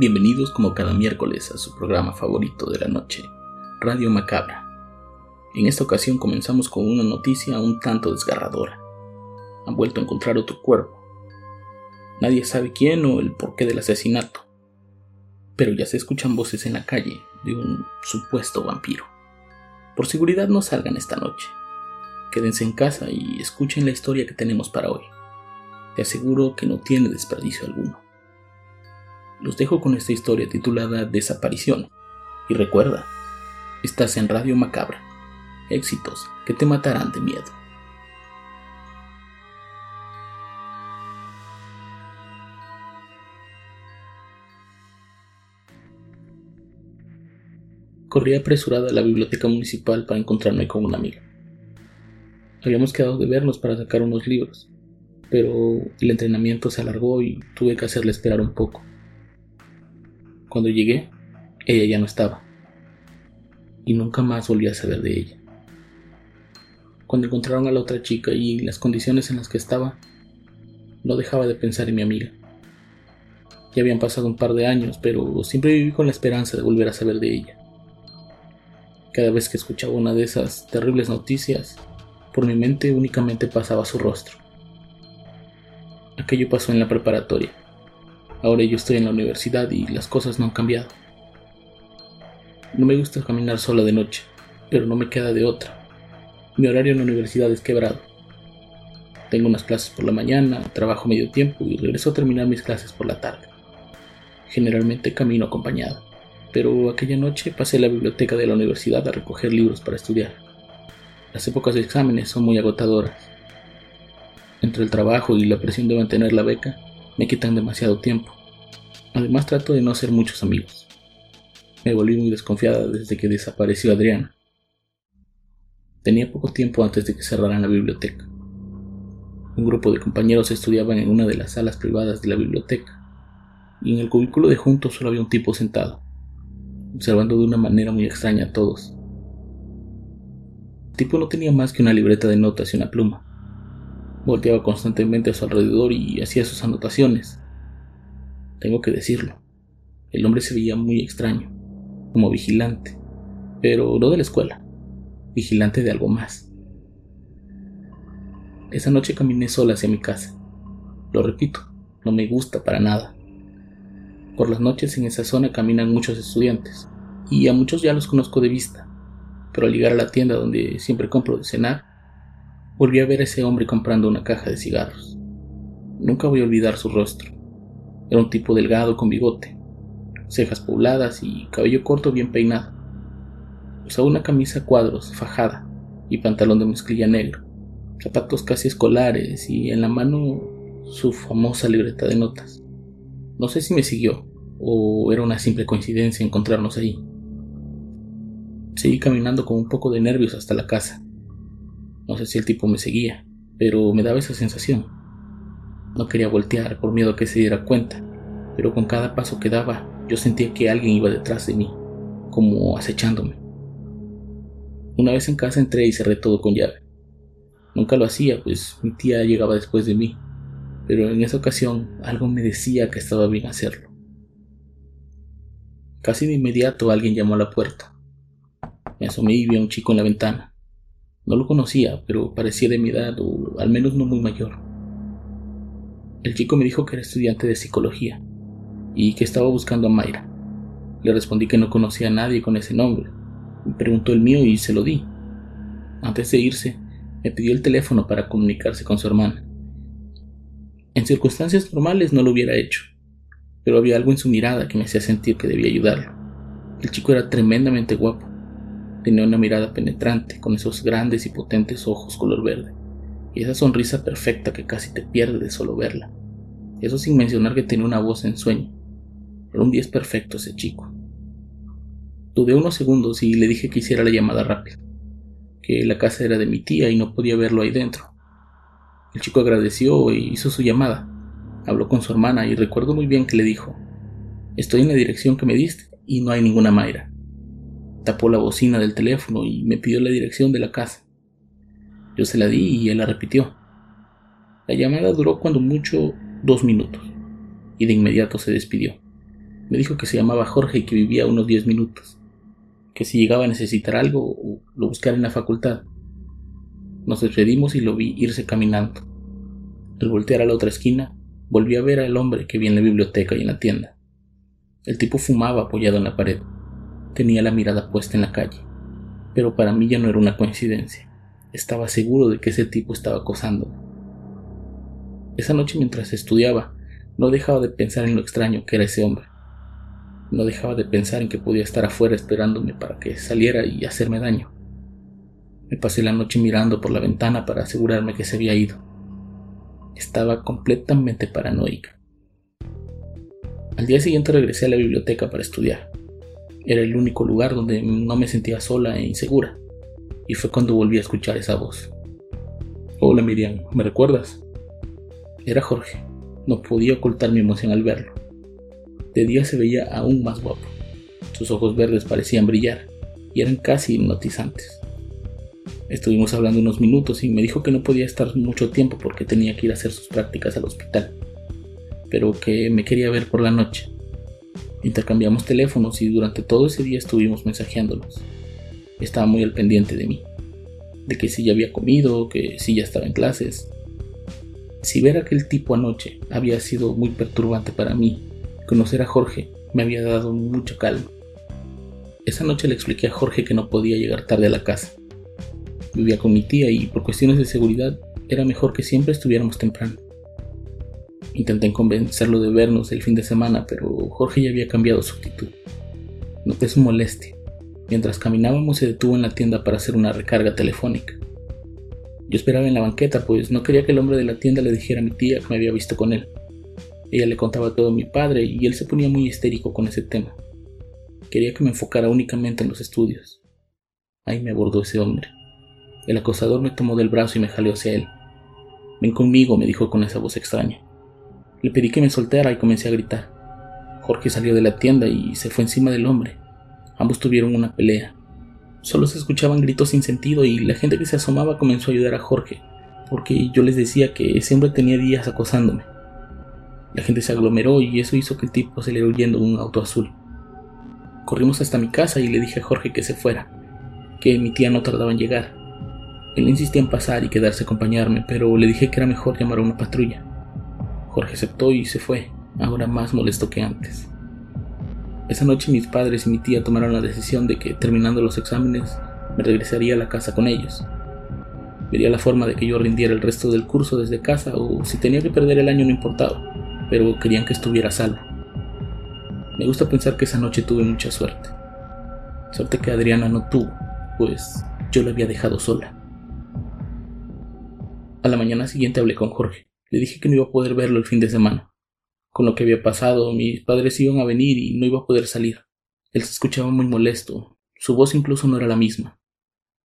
Bienvenidos como cada miércoles a su programa favorito de la noche, Radio Macabra. En esta ocasión comenzamos con una noticia un tanto desgarradora. Han vuelto a encontrar otro cuerpo. Nadie sabe quién o el porqué del asesinato, pero ya se escuchan voces en la calle de un supuesto vampiro. Por seguridad no salgan esta noche. Quédense en casa y escuchen la historia que tenemos para hoy. Te aseguro que no tiene desperdicio alguno. Los dejo con esta historia titulada Desaparición. Y recuerda, estás en Radio Macabra. Éxitos que te matarán de miedo. Corrí apresurada a la biblioteca municipal para encontrarme con una amiga. Habíamos quedado de vernos para sacar unos libros, pero el entrenamiento se alargó y tuve que hacerle esperar un poco. Cuando llegué, ella ya no estaba. Y nunca más volví a saber de ella. Cuando encontraron a la otra chica y las condiciones en las que estaba, no dejaba de pensar en mi amiga. Ya habían pasado un par de años, pero siempre viví con la esperanza de volver a saber de ella. Cada vez que escuchaba una de esas terribles noticias, por mi mente únicamente pasaba su rostro. Aquello pasó en la preparatoria. Ahora yo estoy en la universidad y las cosas no han cambiado. No me gusta caminar sola de noche, pero no me queda de otra. Mi horario en la universidad es quebrado. Tengo unas clases por la mañana, trabajo medio tiempo y regreso a terminar mis clases por la tarde. Generalmente camino acompañado, pero aquella noche pasé la biblioteca de la universidad a recoger libros para estudiar. Las épocas de exámenes son muy agotadoras. Entre el trabajo y la presión de mantener la beca, me quitan demasiado tiempo. Además trato de no hacer muchos amigos. Me volví muy desconfiada desde que desapareció Adriana. Tenía poco tiempo antes de que cerraran la biblioteca. Un grupo de compañeros estudiaban en una de las salas privadas de la biblioteca, y en el cubículo de juntos solo había un tipo sentado, observando de una manera muy extraña a todos. El tipo no tenía más que una libreta de notas y una pluma. Volteaba constantemente a su alrededor y hacía sus anotaciones. Tengo que decirlo, el hombre se veía muy extraño, como vigilante, pero no de la escuela, vigilante de algo más. Esa noche caminé sola hacia mi casa. Lo repito, no me gusta para nada. Por las noches en esa zona caminan muchos estudiantes, y a muchos ya los conozco de vista, pero al llegar a la tienda donde siempre compro de cenar, volví a ver a ese hombre comprando una caja de cigarros. Nunca voy a olvidar su rostro. Era un tipo delgado con bigote, cejas pobladas y cabello corto bien peinado. Usaba una camisa cuadros, fajada, y pantalón de mezclilla negro, zapatos casi escolares y en la mano su famosa libreta de notas. No sé si me siguió o era una simple coincidencia encontrarnos ahí. Seguí caminando con un poco de nervios hasta la casa. No sé si el tipo me seguía, pero me daba esa sensación. No quería voltear por miedo a que se diera cuenta, pero con cada paso que daba yo sentía que alguien iba detrás de mí, como acechándome. Una vez en casa entré y cerré todo con llave. Nunca lo hacía, pues mi tía llegaba después de mí, pero en esa ocasión algo me decía que estaba bien hacerlo. Casi de inmediato alguien llamó a la puerta. Me asomé y vi a un chico en la ventana. No lo conocía, pero parecía de mi edad o al menos no muy mayor. El chico me dijo que era estudiante de psicología y que estaba buscando a Mayra. Le respondí que no conocía a nadie con ese nombre. Me preguntó el mío y se lo di. Antes de irse, me pidió el teléfono para comunicarse con su hermana. En circunstancias normales no lo hubiera hecho, pero había algo en su mirada que me hacía sentir que debía ayudarlo. El chico era tremendamente guapo. Tenía una mirada penetrante, con esos grandes y potentes ojos color verde, y esa sonrisa perfecta que casi te pierde de solo verla. Eso sin mencionar que tenía una voz en sueño. Era un 10 perfecto ese chico. Dudé unos segundos y le dije que hiciera la llamada rápida, que la casa era de mi tía y no podía verlo ahí dentro. El chico agradeció e hizo su llamada. Habló con su hermana y recuerdo muy bien que le dijo, Estoy en la dirección que me diste y no hay ninguna Mayra. Tapó la bocina del teléfono y me pidió la dirección de la casa. Yo se la di y él la repitió. La llamada duró cuando mucho dos minutos y de inmediato se despidió. Me dijo que se llamaba Jorge y que vivía unos diez minutos, que si llegaba a necesitar algo lo buscara en la facultad. Nos despedimos y lo vi irse caminando. Al voltear a la otra esquina, volví a ver al hombre que vi en la biblioteca y en la tienda. El tipo fumaba apoyado en la pared. Tenía la mirada puesta en la calle. Pero para mí ya no era una coincidencia. Estaba seguro de que ese tipo estaba acosando. Esa noche mientras estudiaba, no dejaba de pensar en lo extraño que era ese hombre. No dejaba de pensar en que podía estar afuera esperándome para que saliera y hacerme daño. Me pasé la noche mirando por la ventana para asegurarme que se había ido. Estaba completamente paranoica. Al día siguiente regresé a la biblioteca para estudiar. Era el único lugar donde no me sentía sola e insegura. Y fue cuando volví a escuchar esa voz. Hola Miriam, ¿me recuerdas? Era Jorge. No podía ocultar mi emoción al verlo. De día se veía aún más guapo. Sus ojos verdes parecían brillar y eran casi hipnotizantes. Estuvimos hablando unos minutos y me dijo que no podía estar mucho tiempo porque tenía que ir a hacer sus prácticas al hospital, pero que me quería ver por la noche. Intercambiamos teléfonos y durante todo ese día estuvimos mensajeándonos. Estaba muy al pendiente de mí, de que si ya había comido, que si ya estaba en clases. Si ver a aquel tipo anoche había sido muy perturbante para mí, conocer a Jorge me había dado mucha calma. Esa noche le expliqué a Jorge que no podía llegar tarde a la casa Vivía con mi tía y por cuestiones de seguridad era mejor que siempre estuviéramos temprano. Intenté convencerlo de vernos el fin de semana, pero Jorge ya había cambiado su actitud. Noté su molestia. Mientras caminábamos se detuvo en la tienda para hacer una recarga telefónica. Yo esperaba en la banqueta, pues no quería que el hombre de la tienda le dijera a mi tía que me había visto con él. Ella le contaba todo a mi padre y él se ponía muy histérico con ese tema. Quería que me enfocara únicamente en los estudios. Ahí me abordó ese hombre. El acosador me tomó del brazo y me jaleó hacia él. Ven conmigo, me dijo con esa voz extraña. Le pedí que me soltara y comencé a gritar. Jorge salió de la tienda y se fue encima del hombre. Ambos tuvieron una pelea. Solo se escuchaban gritos sin sentido y la gente que se asomaba comenzó a ayudar a Jorge, porque yo les decía que ese hombre tenía días acosándome. La gente se aglomeró y eso hizo que el tipo saliera huyendo en un auto azul. Corrimos hasta mi casa y le dije a Jorge que se fuera, que mi tía no tardaba en llegar. Él insistía en pasar y quedarse a acompañarme, pero le dije que era mejor llamar a una patrulla. Jorge aceptó y se fue, ahora más molesto que antes. Esa noche mis padres y mi tía tomaron la decisión de que, terminando los exámenes, me regresaría a la casa con ellos. Vería la forma de que yo rindiera el resto del curso desde casa o si tenía que perder el año no importaba, pero querían que estuviera salvo. Me gusta pensar que esa noche tuve mucha suerte. Suerte que Adriana no tuvo, pues yo la había dejado sola. A la mañana siguiente hablé con Jorge. Le dije que no iba a poder verlo el fin de semana. Con lo que había pasado, mis padres iban a venir y no iba a poder salir. Él se escuchaba muy molesto. Su voz incluso no era la misma.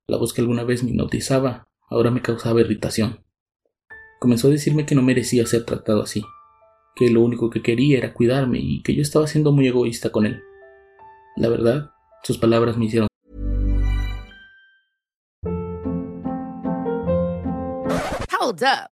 La voz que alguna vez me hipnotizaba ahora me causaba irritación. Comenzó a decirme que no merecía ser tratado así, que lo único que quería era cuidarme y que yo estaba siendo muy egoísta con él. La verdad, sus palabras me hicieron Hold up.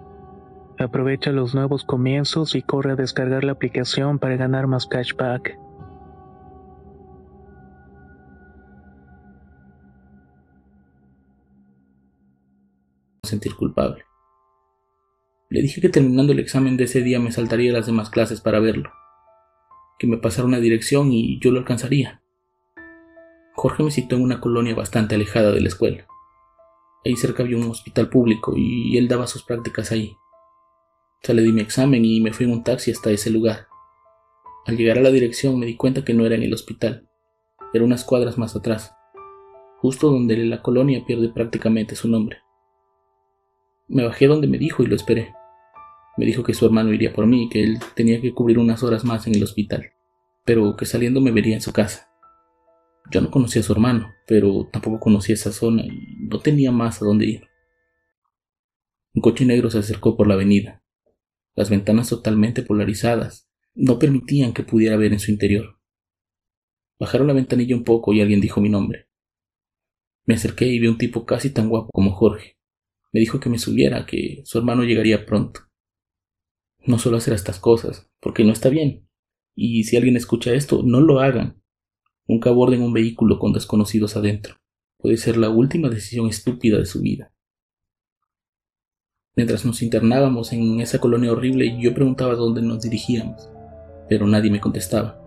Aprovecha los nuevos comienzos y corre a descargar la aplicación para ganar más cashback. sentir culpable. Le dije que terminando el examen de ese día me saltaría las demás clases para verlo, que me pasara una dirección y yo lo alcanzaría. Jorge me citó en una colonia bastante alejada de la escuela. Ahí cerca había un hospital público y él daba sus prácticas ahí. O le di mi examen y me fui en un taxi hasta ese lugar. Al llegar a la dirección me di cuenta que no era en el hospital, era unas cuadras más atrás, justo donde la colonia pierde prácticamente su nombre. Me bajé donde me dijo y lo esperé. Me dijo que su hermano iría por mí y que él tenía que cubrir unas horas más en el hospital, pero que saliendo me vería en su casa. Yo no conocía a su hermano, pero tampoco conocía esa zona y no tenía más a dónde ir. Un coche negro se acercó por la avenida las ventanas totalmente polarizadas no permitían que pudiera ver en su interior. Bajaron la ventanilla un poco y alguien dijo mi nombre. Me acerqué y vi un tipo casi tan guapo como Jorge. Me dijo que me subiera, que su hermano llegaría pronto. No suelo hacer estas cosas, porque no está bien. Y si alguien escucha esto, no lo hagan. Nunca aborden un vehículo con desconocidos adentro. Puede ser la última decisión estúpida de su vida. Mientras nos internábamos en esa colonia horrible, yo preguntaba dónde nos dirigíamos, pero nadie me contestaba.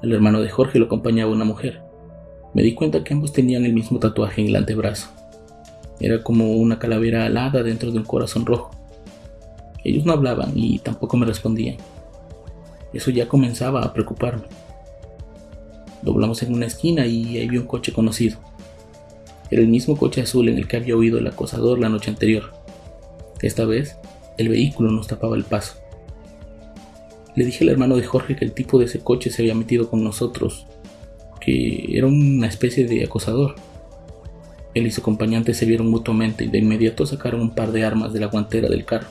El hermano de Jorge lo acompañaba una mujer. Me di cuenta que ambos tenían el mismo tatuaje en el antebrazo. Era como una calavera alada dentro de un corazón rojo. Ellos no hablaban y tampoco me respondían. Eso ya comenzaba a preocuparme. Doblamos en una esquina y ahí vi un coche conocido. Era el mismo coche azul en el que había oído el acosador la noche anterior. Esta vez, el vehículo nos tapaba el paso. Le dije al hermano de Jorge que el tipo de ese coche se había metido con nosotros, que era una especie de acosador. Él y su acompañante se vieron mutuamente y de inmediato sacaron un par de armas de la guantera del carro.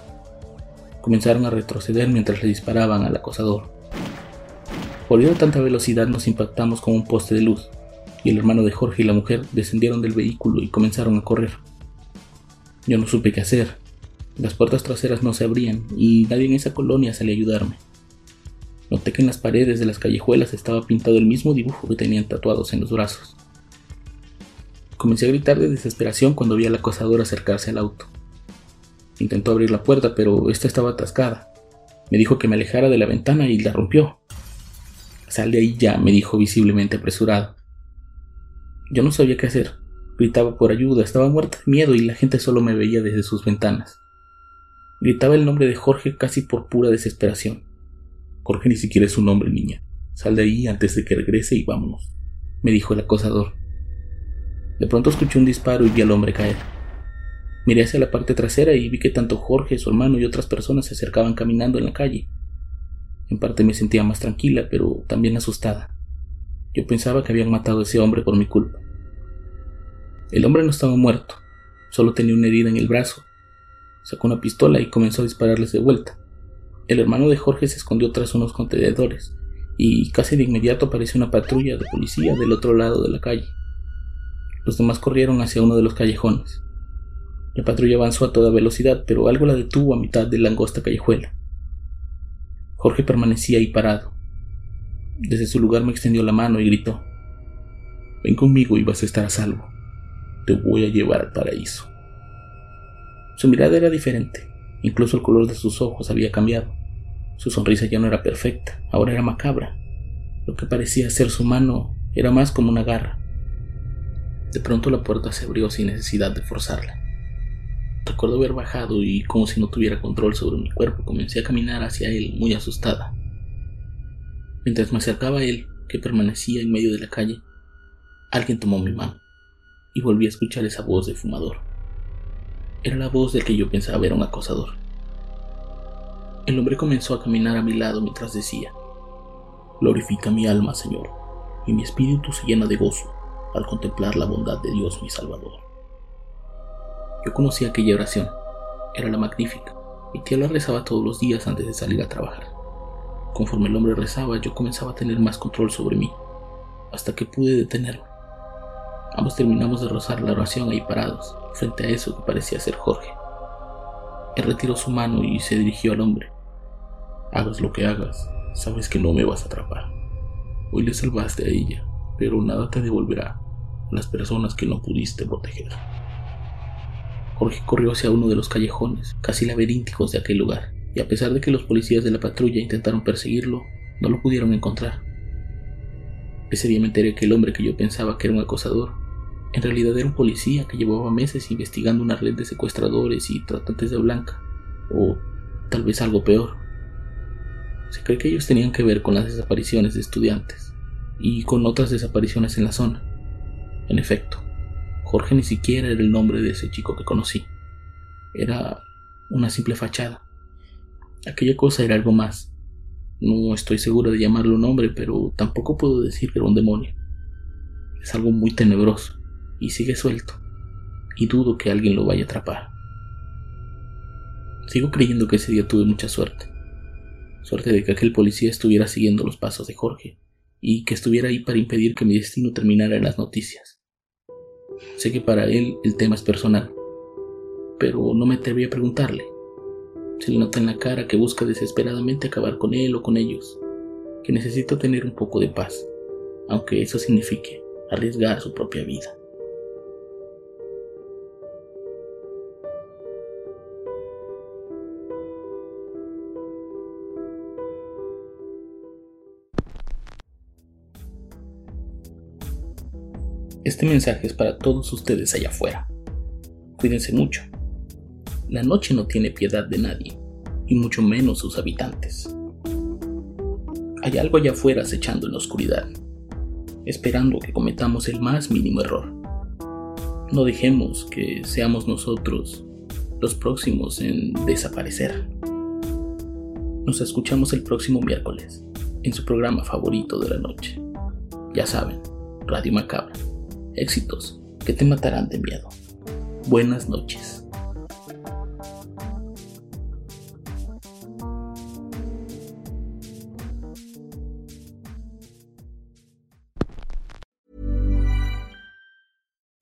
Comenzaron a retroceder mientras le disparaban al acosador. Volviendo a tanta velocidad nos impactamos con un poste de luz, y el hermano de Jorge y la mujer descendieron del vehículo y comenzaron a correr. Yo no supe qué hacer, las puertas traseras no se abrían y nadie en esa colonia salía a ayudarme. Noté que en las paredes de las callejuelas estaba pintado el mismo dibujo que tenían tatuados en los brazos. Comencé a gritar de desesperación cuando vi al acosador acercarse al auto. Intentó abrir la puerta, pero esta estaba atascada. Me dijo que me alejara de la ventana y la rompió. Sal de ahí ya, me dijo visiblemente apresurado. Yo no sabía qué hacer. Gritaba por ayuda, estaba muerta de miedo y la gente solo me veía desde sus ventanas. Gritaba el nombre de Jorge casi por pura desesperación. Jorge ni siquiera es un nombre, niña. Sal de ahí antes de que regrese y vámonos, me dijo el acosador. De pronto escuché un disparo y vi al hombre caer. Miré hacia la parte trasera y vi que tanto Jorge, su hermano y otras personas se acercaban caminando en la calle. En parte me sentía más tranquila, pero también asustada. Yo pensaba que habían matado a ese hombre por mi culpa. El hombre no estaba muerto, solo tenía una herida en el brazo. Sacó una pistola y comenzó a dispararles de vuelta. El hermano de Jorge se escondió tras unos contenedores y casi de inmediato apareció una patrulla de policía del otro lado de la calle. Los demás corrieron hacia uno de los callejones. La patrulla avanzó a toda velocidad, pero algo la detuvo a mitad de la angosta callejuela. Jorge permanecía ahí parado. Desde su lugar me extendió la mano y gritó, Ven conmigo y vas a estar a salvo. Te voy a llevar al paraíso. Su mirada era diferente, incluso el color de sus ojos había cambiado. Su sonrisa ya no era perfecta, ahora era macabra. Lo que parecía ser su mano era más como una garra. De pronto la puerta se abrió sin necesidad de forzarla. Recuerdo haber bajado y, como si no tuviera control sobre mi cuerpo, comencé a caminar hacia él muy asustada. Mientras me acercaba a él, que permanecía en medio de la calle, alguien tomó mi mano y volví a escuchar esa voz de fumador. Era la voz del que yo pensaba era un acosador. El hombre comenzó a caminar a mi lado mientras decía, Glorifica mi alma, Señor, y mi espíritu se llena de gozo al contemplar la bondad de Dios mi Salvador. Yo conocía aquella oración, era la magnífica. Mi tía la rezaba todos los días antes de salir a trabajar. Conforme el hombre rezaba, yo comenzaba a tener más control sobre mí, hasta que pude detenerme. Ambos terminamos de rozar la oración ahí parados, frente a eso que parecía ser Jorge. Él retiró su mano y se dirigió al hombre. Hagas lo que hagas, sabes que no me vas a atrapar. Hoy le salvaste a ella, pero nada te devolverá a las personas que no pudiste proteger. Jorge corrió hacia uno de los callejones, casi laberínticos de aquel lugar, y a pesar de que los policías de la patrulla intentaron perseguirlo, no lo pudieron encontrar. Ese día me enteré que el hombre que yo pensaba que era un acosador, en realidad era un policía que llevaba meses investigando una red de secuestradores y tratantes de blanca, o tal vez algo peor. Se cree que ellos tenían que ver con las desapariciones de estudiantes y con otras desapariciones en la zona. En efecto, Jorge ni siquiera era el nombre de ese chico que conocí. Era una simple fachada. Aquella cosa era algo más. No estoy seguro de llamarlo nombre, pero tampoco puedo decir que era un demonio. Es algo muy tenebroso y sigue suelto, y dudo que alguien lo vaya a atrapar. Sigo creyendo que ese día tuve mucha suerte. Suerte de que aquel policía estuviera siguiendo los pasos de Jorge y que estuviera ahí para impedir que mi destino terminara en las noticias. Sé que para él el tema es personal, pero no me atreví a preguntarle. Se le nota en la cara que busca desesperadamente acabar con él o con ellos, que necesita tener un poco de paz, aunque eso signifique arriesgar su propia vida. Este mensaje es para todos ustedes allá afuera. Cuídense mucho. La noche no tiene piedad de nadie, y mucho menos sus habitantes. Hay algo allá afuera acechando en la oscuridad, esperando que cometamos el más mínimo error. No dejemos que seamos nosotros los próximos en desaparecer. Nos escuchamos el próximo miércoles en su programa favorito de la noche. Ya saben, Radio Macabra éxitos que te matarán de miedo. Buenas noches.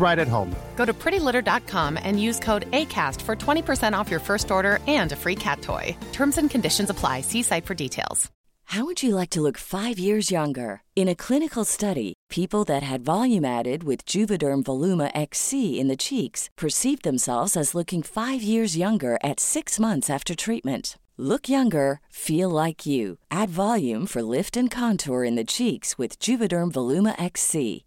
right at home. Go to prettylitter.com and use code ACAST for 20% off your first order and a free cat toy. Terms and conditions apply. See site for details. How would you like to look five years younger? In a clinical study, people that had volume added with Juvederm Voluma XC in the cheeks perceived themselves as looking five years younger at six months after treatment. Look younger, feel like you. Add volume for lift and contour in the cheeks with Juvederm Voluma XC.